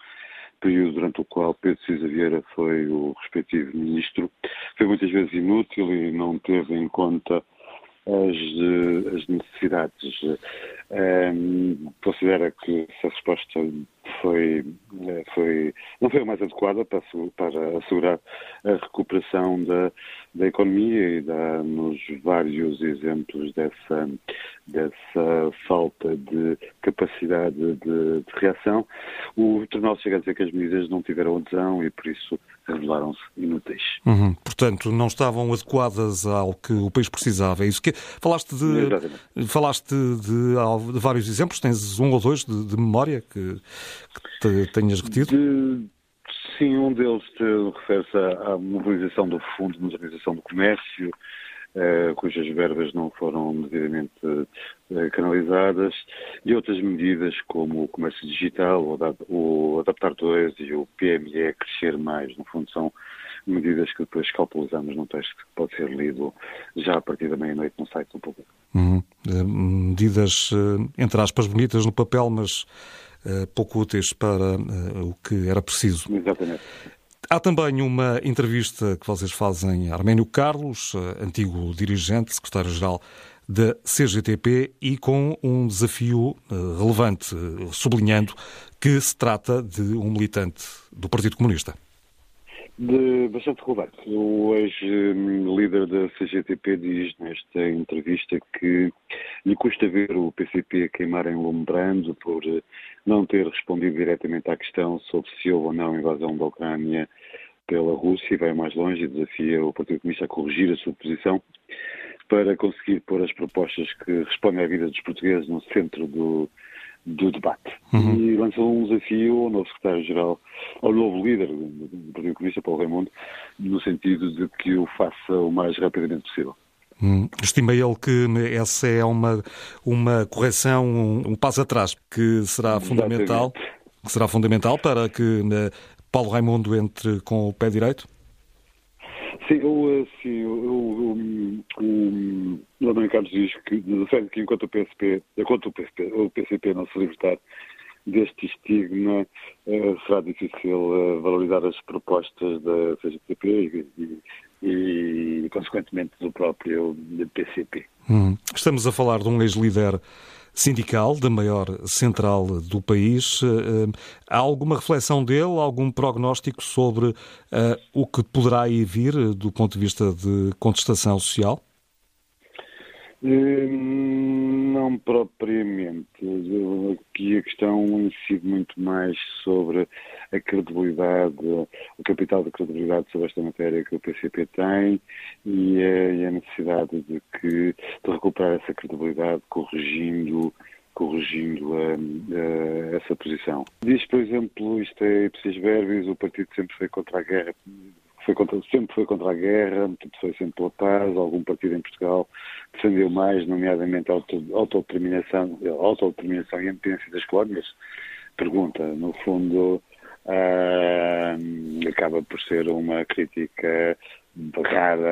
período durante o qual Pedro Cisa Vieira foi o respectivo ministro, foi muitas vezes inútil e não teve em conta as, as necessidades. Um, considera que essa resposta foi, foi, não foi a mais adequada para, para assegurar a recuperação da, da economia e dá-nos vários exemplos dessa, dessa falta de capacidade de, de reação. O Tribunal chega a dizer que as medidas não tiveram adesão e, por isso, revelaram-se inúteis. Uhum. Portanto, não estavam adequadas ao que o país precisava. É isso que falaste de falaste de, de, vários exemplos. Tens um ou dois de, de memória que, que tenhas retido? De, sim, um deles refere-se à, à mobilização do Fundo de Modernização do Comércio, Uh, cujas verbas não foram devidamente uh, canalizadas, e outras medidas como o comércio digital, o, Adaptar 2 e o PME Crescer Mais. No fundo, são medidas que depois calculizamos num texto que pode ser lido já a partir da meia-noite no site do público. Uhum. medidas, entre aspas, bonitas no papel, mas pouco úteis para o que era preciso. Exatamente. Há também uma entrevista que vocês fazem a Arménio Carlos, eh, antigo dirigente, secretário-geral da CGTP, e com um desafio eh, relevante, eh, sublinhando que se trata de um militante do Partido Comunista. De bastante relevante. O ex-líder da CGTP diz nesta entrevista que lhe custa ver o PCP queimar em Lombrando por não ter respondido diretamente à questão sobre se houve ou não invasão da Ucrânia pela Rússia e vai mais longe e desafia o Partido Comunista a corrigir a sua posição para conseguir pôr as propostas que respondem à vida dos portugueses no centro do, do debate. Uhum. E lançou um desafio ao novo secretário-geral, ao novo líder do Partido Comunista, Paulo Raimundo, no sentido de que o faça o mais rapidamente possível. Hum. Estima ele que essa é uma, uma correção, um, um passo atrás, que será fundamental, que será fundamental para que né, Paulo Raimundo entre com o pé direito? Sim, eu, sim, o, o, o António Carlos diz que que enquanto o PSP, enquanto o PSP, o PCP não se libertar deste estigma, eh, será difícil eh, valorizar as propostas da CGTP e, e, e consequentemente, do próprio PCP. Hum. Estamos a falar de um ex-líder sindical da maior central do país. Eh, há alguma reflexão dele, algum prognóstico sobre uh, o que poderá aí vir do ponto de vista de contestação social? Hum, não propriamente. Aqui a questão incide muito mais sobre a credibilidade, o capital de credibilidade sobre esta matéria que o PCP tem e a, necessidade de, que, de recuperar essa credibilidade corrigindo corrigindo essa posição. Diz, por exemplo, isto é ipsis verbis, o partido sempre foi contra a guerra foi contra, sempre foi contra a guerra, foi sempre pela paz, algum partido em Portugal defendeu mais, nomeadamente a autodeterminação, autodeterminação e a independência das colónias? Pergunta, no fundo, uh, acaba por ser uma crítica barrada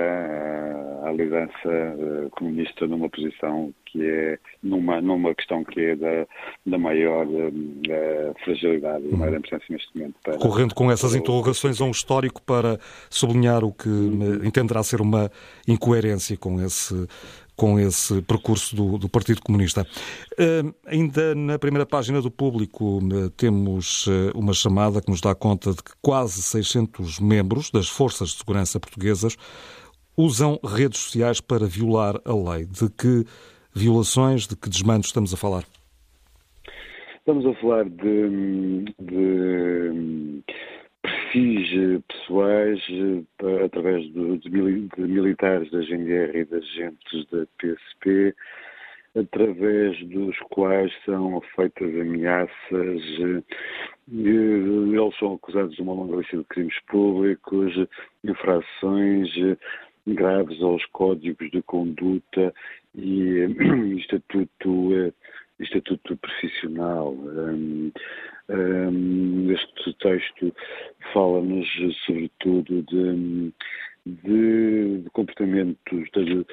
à liderança uh, comunista numa posição que é numa, numa questão que é da, da maior uh, fragilidade, da maior importância neste momento. Para, Correndo com essas interrogações a um histórico para sublinhar o que uhum. entenderá ser uma incoerência com esse com esse percurso do, do Partido Comunista. Uh, ainda na primeira página do Público uh, temos uh, uma chamada que nos dá conta de que quase 600 membros das Forças de Segurança portuguesas usam redes sociais para violar a lei. De que violações, de que desmandos estamos a falar? Estamos a falar de, de perfis pessoais através de, de, militares da GNR e de agentes da PSP, através dos quais são feitas ameaças. Eles são acusados de uma longa lista de crimes públicos, infrações graves aos códigos de conduta e estatuto, estatuto profissional. Um, um, este texto fala-nos sobretudo de, de, de comportamentos de,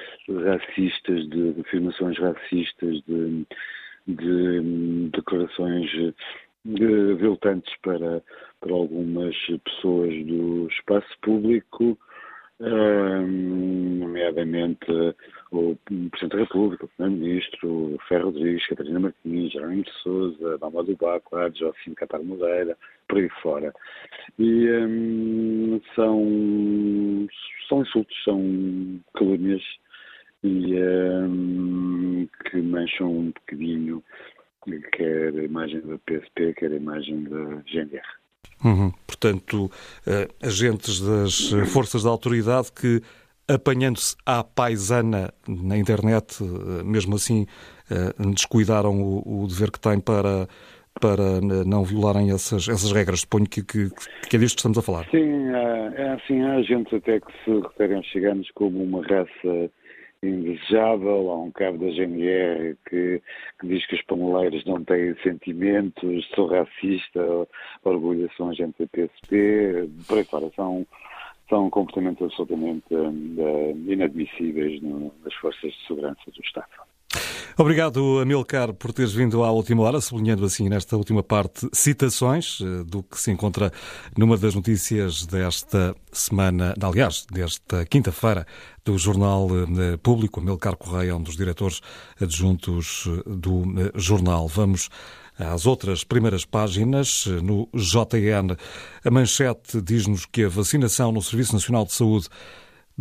racistas, de, de, afirmações racistas, de, de declarações viltantes para, para algumas pessoas do espaço público nomeadamente o Presidente da República, o Primeiro-Ministro, Ferro Rodrigues, Catarina Martins, Jerónimo de Souza, Dalma do Baco, Joaquim Catar Moreira, por aí fora. E um, são, são insultos, são calúnias e um, que mancham um bocadinho quer a imagem da PSP, quer a imagem da GNR. Uhum. Portanto, uh, agentes das forças da autoridade que, apanhando-se à paisana na internet, uh, mesmo assim, descuidaram o, o, dever que têm para, para não violarem essas, essas regras. Suponho que, que, que é disto que estamos a falar. Sim, é assim, há agentes até que se referem aos ciganos como uma raça indesejável, há um cabo da GNR que, que diz que os paneleiros não têm sentimentos, sou racista, orgulho, sou agente da PSP, por aí fora, são, são comportamentos absolutamente uh, inadmissíveis no, nas forças de segurança do Estado. Obrigado, Amilcar, por teres vindo à última hora, sublinhando assim nesta última parte citações eh, do que se encontra numa das notícias desta semana, aliás, desta quinta-feira, do Jornal eh, Público. Amilcar Correia um dos diretores adjuntos eh, do jornal. Vamos às outras primeiras páginas. No JN, a manchete diz-nos que a vacinação no Serviço Nacional de Saúde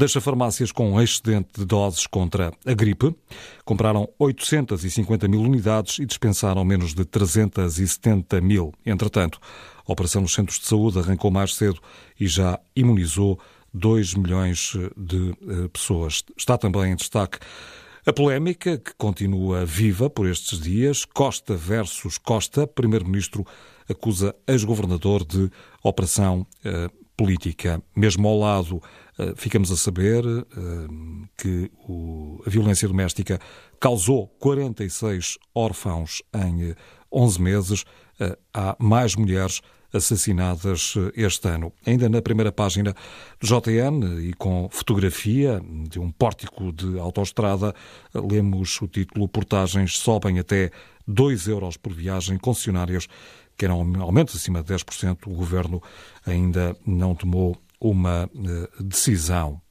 deixa farmácias com um excedente de doses contra a gripe. Compraram 850 mil unidades e dispensaram menos de 370 mil. Entretanto, a operação nos centros de saúde arrancou mais cedo e já imunizou 2 milhões de eh, pessoas. Está também em destaque a polémica, que continua viva por estes dias, Costa versus Costa. Primeiro-Ministro acusa ex-governador de operação eh, política. Mesmo ao lado eh, ficamos a saber eh, que a violência doméstica causou 46 órfãos em 11 eh, meses. Há mais mulheres assassinadas este ano. Ainda na primeira página do JN e com fotografia de um pórtico de autoestrada, lemos o título Portagens sobem até 2 euros por viagem, concessionárias querem aumentos acima de 10%. O governo ainda não tomou uma eh, decisão.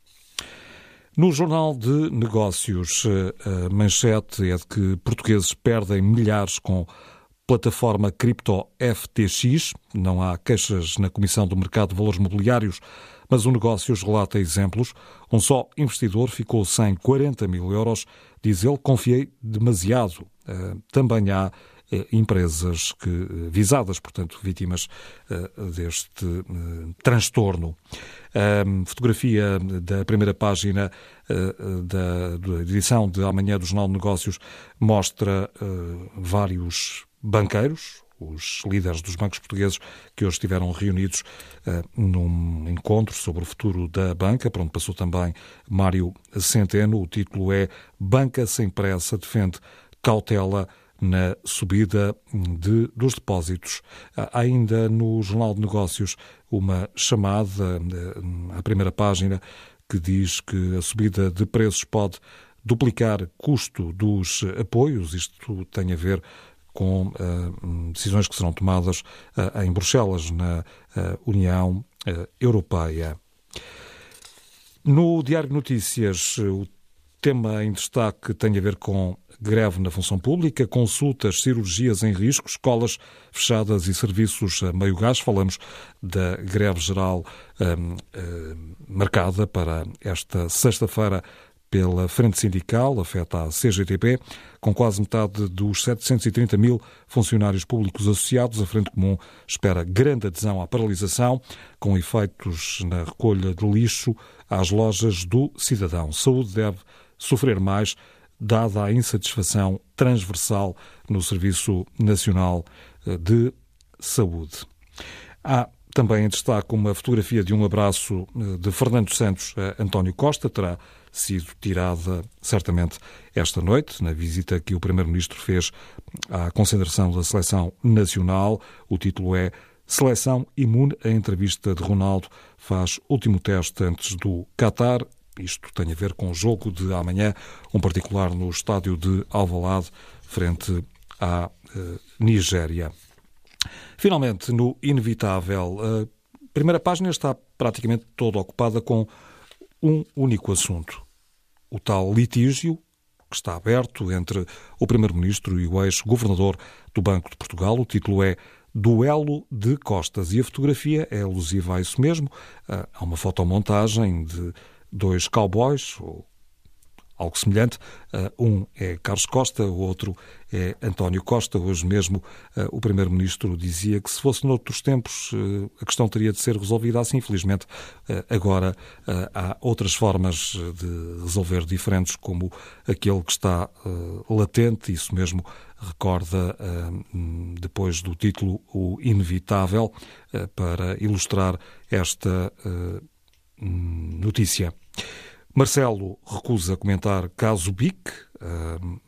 No Jornal de Negócios, eh, a manchete é de que portugueses perdem milhares com plataforma cripto FTX. Não há queixas na Comissão do Mercado de Valores Mobiliários, mas o Negócios relata exemplos. Um só investidor ficou sem 40 mil euros. Diz ele, confiei demasiado. Eh, também há empresas que, eh, visadas, portanto, vítimas eh, deste transtorno. A fotografia da primeira página da, edição de amanhã do Jornal de Negócios mostra vários banqueiros, os líderes dos bancos portugueses que hoje estiveram reunidos num encontro sobre o futuro da banca, para onde passou também Mário Centeno. O título é Banca sem pressa defende cautela na subida de, dos depósitos. Ainda no Jornal de Negócios uma chamada eh, à primeira página que diz que a subida de preços pode duplicar custo dos apoios. Isto tem a ver com uh, decisões que serão tomadas uh, em Bruxelas, na uh, União Europeia. No Diário de Notícias, o tema em destaque tem a ver com greve na função pública, consultas, cirurgias em risco, escolas fechadas e serviços a meio gás. Falamos da greve geral um, um, marcada para esta sexta-feira pela Frente Sindical, afeta a CGTP, com quase metade dos 730 mil funcionários públicos associados. A Frente Comum espera grande adesão à paralisação, com efeitos na recolha de lixo às lojas do cidadão. Saúde deve sofrer mais, dada a insatisfação transversal no Serviço Nacional eh, de Saúde. Há também em destaque uma fotografia de um abraço eh, de Fernando Santos a António Costa, terá sido tirada certamente esta noite, na visita que o Primeiro-Ministro fez à concentração da Seleção Nacional. O título é Seleção imune. A entrevista de Ronaldo faz último teste antes do Qatar. Isto tem a ver com o jogo de amanhã, um particular no estádio de Alvalade, frente à uh, Nigéria. Finalmente, no inevitável, a primeira página está praticamente toda ocupada com um único assunto: o tal litígio que está aberto entre o Primeiro-Ministro e o ex-governador do Banco de Portugal. O título é Duelo de Costas e a fotografia é alusiva a isso mesmo. Ah, há uma fotomontagem de dois cowboys, ou algo semelhante. Uh, um é Carlos Costa, o outro é António Costa. Hoje mesmo uh, o Primeiro-Ministro dizia que se fosse noutros tempos uh, a questão teria de ser resolvida assim. Infelizmente, agora há outras formas de resolver diferentes, como aquele que está latente, isso mesmo recorda, depois do título, o Inevitável, para ilustrar esta notícia. Marcelo recusa comentar caso BIC. Uh,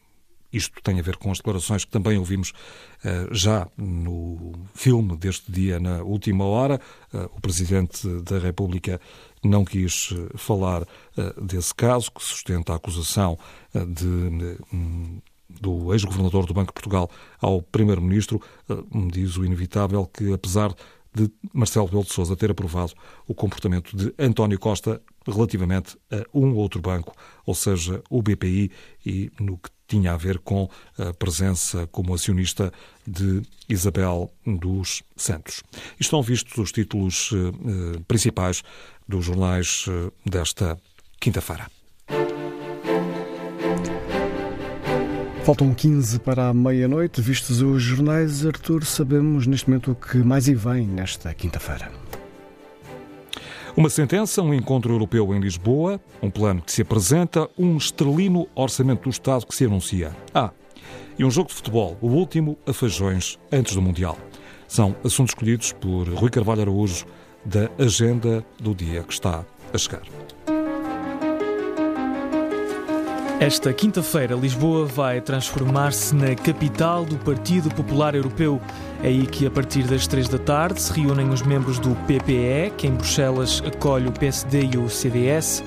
isto tem a ver com as declarações que também ouvimos uh, já no filme deste dia, na última hora. Uh, o Presidente da República não quis falar desse caso, que sustenta a acusação de. Um, do ex-governador do Banco de Portugal ao Primeiro-Ministro, diz o inevitável que, apesar de Marcelo Rebelo de Sousa ter aprovado o comportamento de António Costa relativamente a um outro banco, ou seja, o BPI, e no que tinha a ver com a presença como acionista de Isabel dos Santos. Estão vistos os títulos eh, principais dos jornais eh, desta quinta-feira. Faltam 15 para a meia-noite. Vistos os jornais, Artur, sabemos neste momento o que mais e vem nesta quinta-feira. Uma sentença, um encontro europeu em Lisboa, um plano que se apresenta, um estrelino orçamento do Estado que se anuncia. Ah, e um jogo de futebol, o último a feijões antes do Mundial. São assuntos escolhidos por Rui Carvalho Araújo da agenda do dia que está a chegar. Esta quinta-feira, Lisboa vai transformar-se na capital do Partido Popular Europeu. É aí que, a partir das três da tarde, se reúnem os membros do PPE, que em Bruxelas acolhe o PSD e o CDS.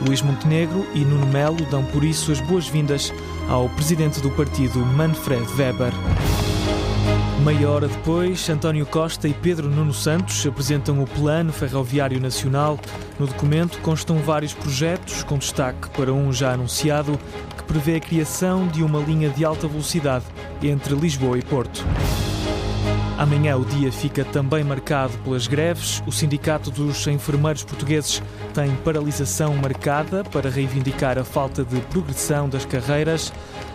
Luís Montenegro e Nuno Melo dão por isso as boas-vindas ao presidente do partido, Manfred Weber. Meia hora depois, António Costa e Pedro Nuno Santos apresentam o Plano Ferroviário Nacional. No documento constam vários projetos, com destaque para um já anunciado, que prevê a criação de uma linha de alta velocidade entre Lisboa e Porto. Amanhã o dia fica também marcado pelas greves. O Sindicato dos Enfermeiros Portugueses tem paralisação marcada para reivindicar a falta de progressão das carreiras.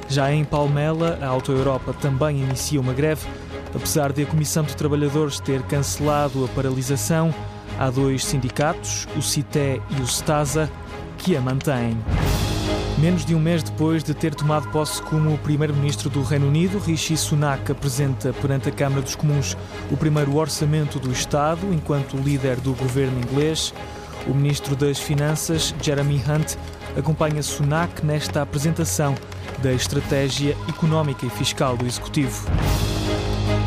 Já em Palmela, a Auto Europa também inicia uma greve Apesar de a Comissão de Trabalhadores ter cancelado a paralisação, há dois sindicatos, o CITE e o STASA, que a mantêm. Menos de um mês depois de ter tomado posse como Primeiro-Ministro do Reino Unido, Rishi Sunak apresenta perante a Câmara dos Comuns o primeiro orçamento do Estado, enquanto líder do governo inglês. O Ministro das Finanças, Jeremy Hunt, acompanha Sunak nesta apresentação da estratégia económica e fiscal do Executivo.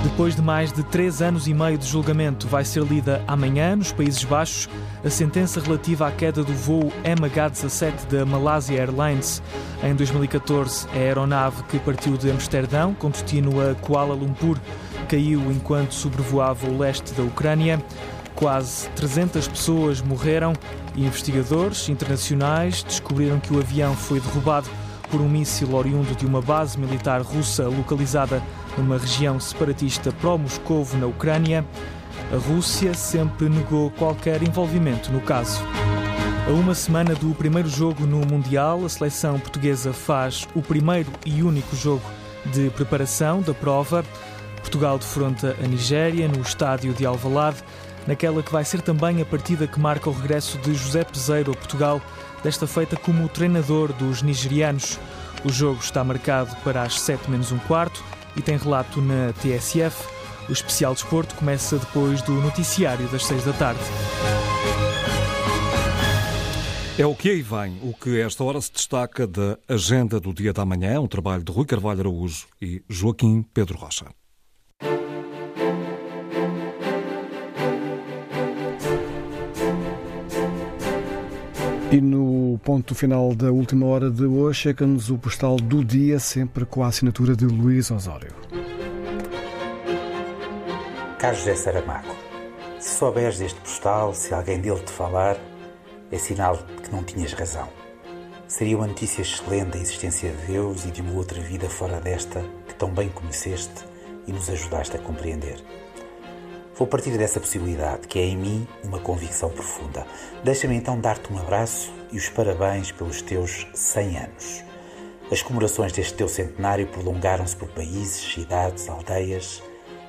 Depois de mais de três anos e meio de julgamento, vai ser lida amanhã, nos Países Baixos, a sentença relativa à queda do voo MH17 da Malaysia Airlines. Em 2014, a aeronave que partiu de Amsterdão, com destino a Kuala Lumpur, caiu enquanto sobrevoava o leste da Ucrânia. Quase 300 pessoas morreram e investigadores internacionais descobriram que o avião foi derrubado por um míssil oriundo de uma base militar russa localizada numa região separatista pró-Moscovo, na Ucrânia. A Rússia sempre negou qualquer envolvimento no caso. A uma semana do primeiro jogo no Mundial, a seleção portuguesa faz o primeiro e único jogo de preparação da prova. Portugal defronta a Nigéria no estádio de Alvalade, naquela que vai ser também a partida que marca o regresso de José Peseiro a Portugal, desta feita como treinador dos nigerianos. O jogo está marcado para as 7 menos um quarto e tem relato na TSF. O especial desporto começa depois do noticiário das 6 da tarde. É o que aí vem, o que esta hora se destaca da agenda do dia da manhã, um trabalho de Rui Carvalho Araújo e Joaquim Pedro Rocha. E no ponto final da última hora de hoje, chega-nos o postal do dia, sempre com a assinatura de Luís Osório. Caro José Saramago, se souberes deste postal, se alguém dele te falar, é sinal de que não tinhas razão. Seria uma notícia excelente da existência de Deus e de uma outra vida fora desta que tão bem conheceste e nos ajudaste a compreender. Vou partir dessa possibilidade, que é em mim uma convicção profunda. Deixa-me então dar-te um abraço e os parabéns pelos teus 100 anos. As comemorações deste teu centenário prolongaram-se por países, cidades, aldeias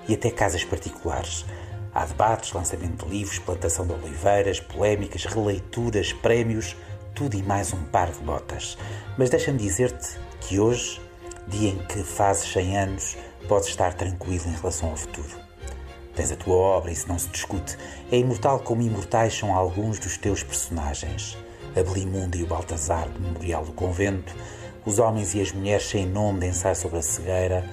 e até casas particulares. Há debates, lançamento de livros, plantação de oliveiras, polémicas, releituras, prémios, tudo e mais um par de botas. Mas deixa-me dizer-te que hoje, dia em que fazes 100 anos, podes estar tranquilo em relação ao futuro. Tens a tua obra, isso não se discute. É imortal como imortais são alguns dos teus personagens. A Belimunda e o Baltazar do Memorial do Convento, os homens e as mulheres sem nome de ensaio sobre a cegueira,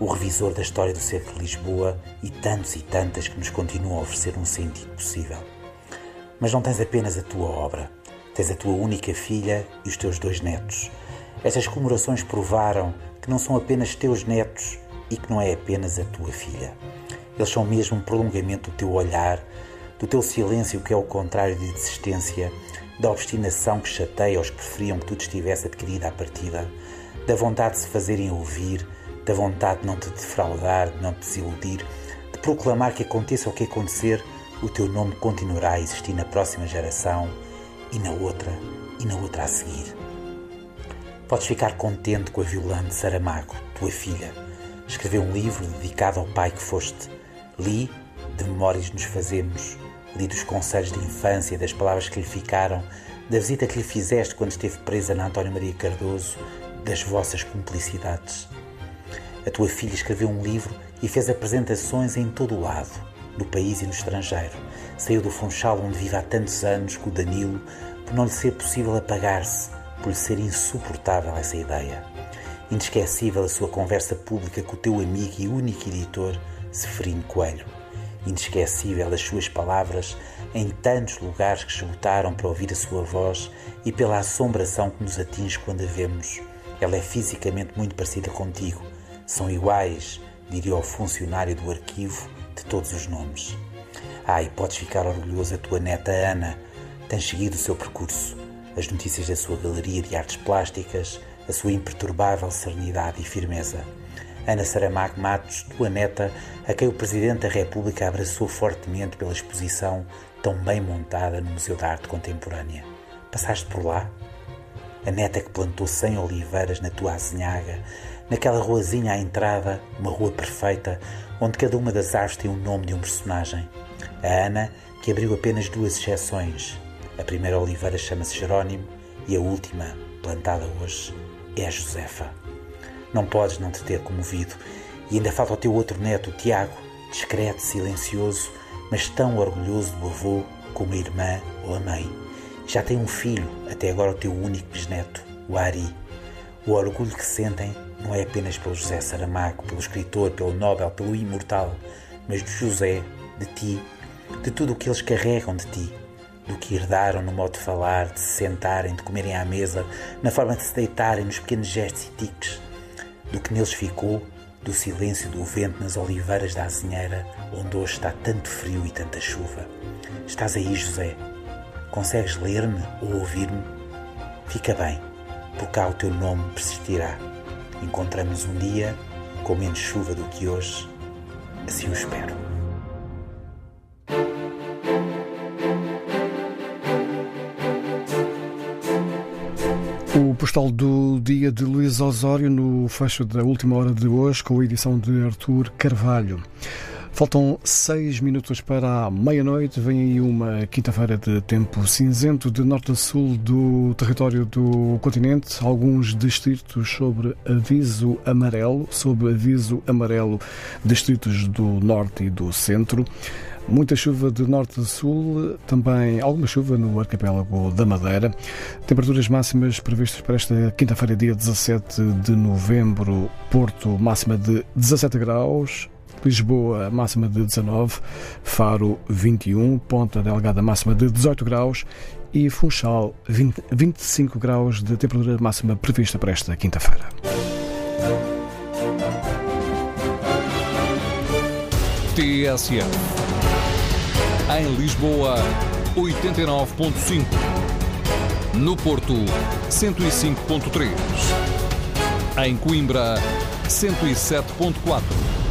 o revisor da história do Cerco de Lisboa e tantos e tantas que nos continuam a oferecer um sentido possível. Mas não tens apenas a tua obra, tens a tua única filha e os teus dois netos. Estas comemorações provaram que não são apenas teus netos e que não é apenas a tua filha. Eles são mesmo um prolongamento do teu olhar, do teu silêncio, que é o contrário de desistência, da obstinação que chateia os que preferiam que tudo estivesse adquirido à partida, da vontade de se fazerem ouvir, da vontade de não te defraudar, de não te desiludir, de proclamar que aconteça o que acontecer, o teu nome continuará a existir na próxima geração e na outra e na outra a seguir. Podes ficar contente com a Violante Saramago, tua filha. Escreveu um livro dedicado ao pai que foste Li, de memórias nos fazemos, li dos conselhos de infância, das palavras que lhe ficaram, da visita que lhe fizeste quando esteve presa na António Maria Cardoso, das vossas cumplicidades. A tua filha escreveu um livro e fez apresentações em todo o lado, no país e no estrangeiro. Saiu do Funchal onde vive há tantos anos com o Danilo, por não lhe ser possível apagar-se, por lhe ser insuportável essa ideia. Inesquecível a sua conversa pública com o teu amigo e único editor, Seferino Coelho. Inesquecível as suas palavras em tantos lugares que esgotaram para ouvir a sua voz e pela assombração que nos atinge quando a vemos. Ela é fisicamente muito parecida contigo. São iguais, diria o funcionário do arquivo, de todos os nomes. Ah, e podes ficar orgulhoso da tua neta Ana. Tens seguido o seu percurso. As notícias da sua galeria de artes plásticas, a sua imperturbável serenidade e firmeza. Ana Saramago Matos, tua neta, a quem o Presidente da República abraçou fortemente pela exposição tão bem montada no Museu da Arte Contemporânea. Passaste por lá? A neta que plantou cem oliveiras na tua azinhaga, naquela ruazinha à entrada, uma rua perfeita, onde cada uma das árvores tem o nome de um personagem. A Ana, que abriu apenas duas exceções. A primeira oliveira chama-se Jerónimo e a última, plantada hoje, é a Josefa. Não podes não te ter comovido. E ainda falta o teu outro neto, o Tiago, discreto, silencioso, mas tão orgulhoso do avô como a irmã ou a mãe. Já tem um filho, até agora o teu único bisneto, o Ari. O orgulho que sentem não é apenas pelo José Saramago, pelo escritor, pelo Nobel, pelo imortal, mas de José, de ti, de tudo o que eles carregam de ti, do que herdaram no modo de falar, de se sentarem, de comerem à mesa, na forma de se deitarem, nos pequenos gestos e tiques, do que neles ficou do silêncio do vento nas oliveiras da Azinheira, onde hoje está tanto frio e tanta chuva. Estás aí, José? Consegues ler-me ou ouvir-me? Fica bem, por cá o teu nome persistirá. Encontramos um dia com menos chuva do que hoje, assim o espero. Postal do dia de Luís Osório no fecho da última hora de hoje, com a edição de Artur Carvalho. Faltam seis minutos para a meia-noite. Vem aí uma quinta-feira de tempo cinzento de norte a sul do território do continente. Alguns distritos sobre aviso amarelo, sob aviso amarelo, distritos do norte e do centro. Muita chuva de norte a sul, também alguma chuva no arquipélago da Madeira. Temperaturas máximas previstas para esta quinta-feira, dia 17 de novembro. Porto, máxima de 17 graus. Lisboa, máxima de 19, Faro 21, Ponta Delgada, máxima de 18 graus e Funchal 20, 25 graus de temperatura máxima prevista para esta quinta-feira. TSF em Lisboa 89.5 no Porto 105.3 em Coimbra 107.4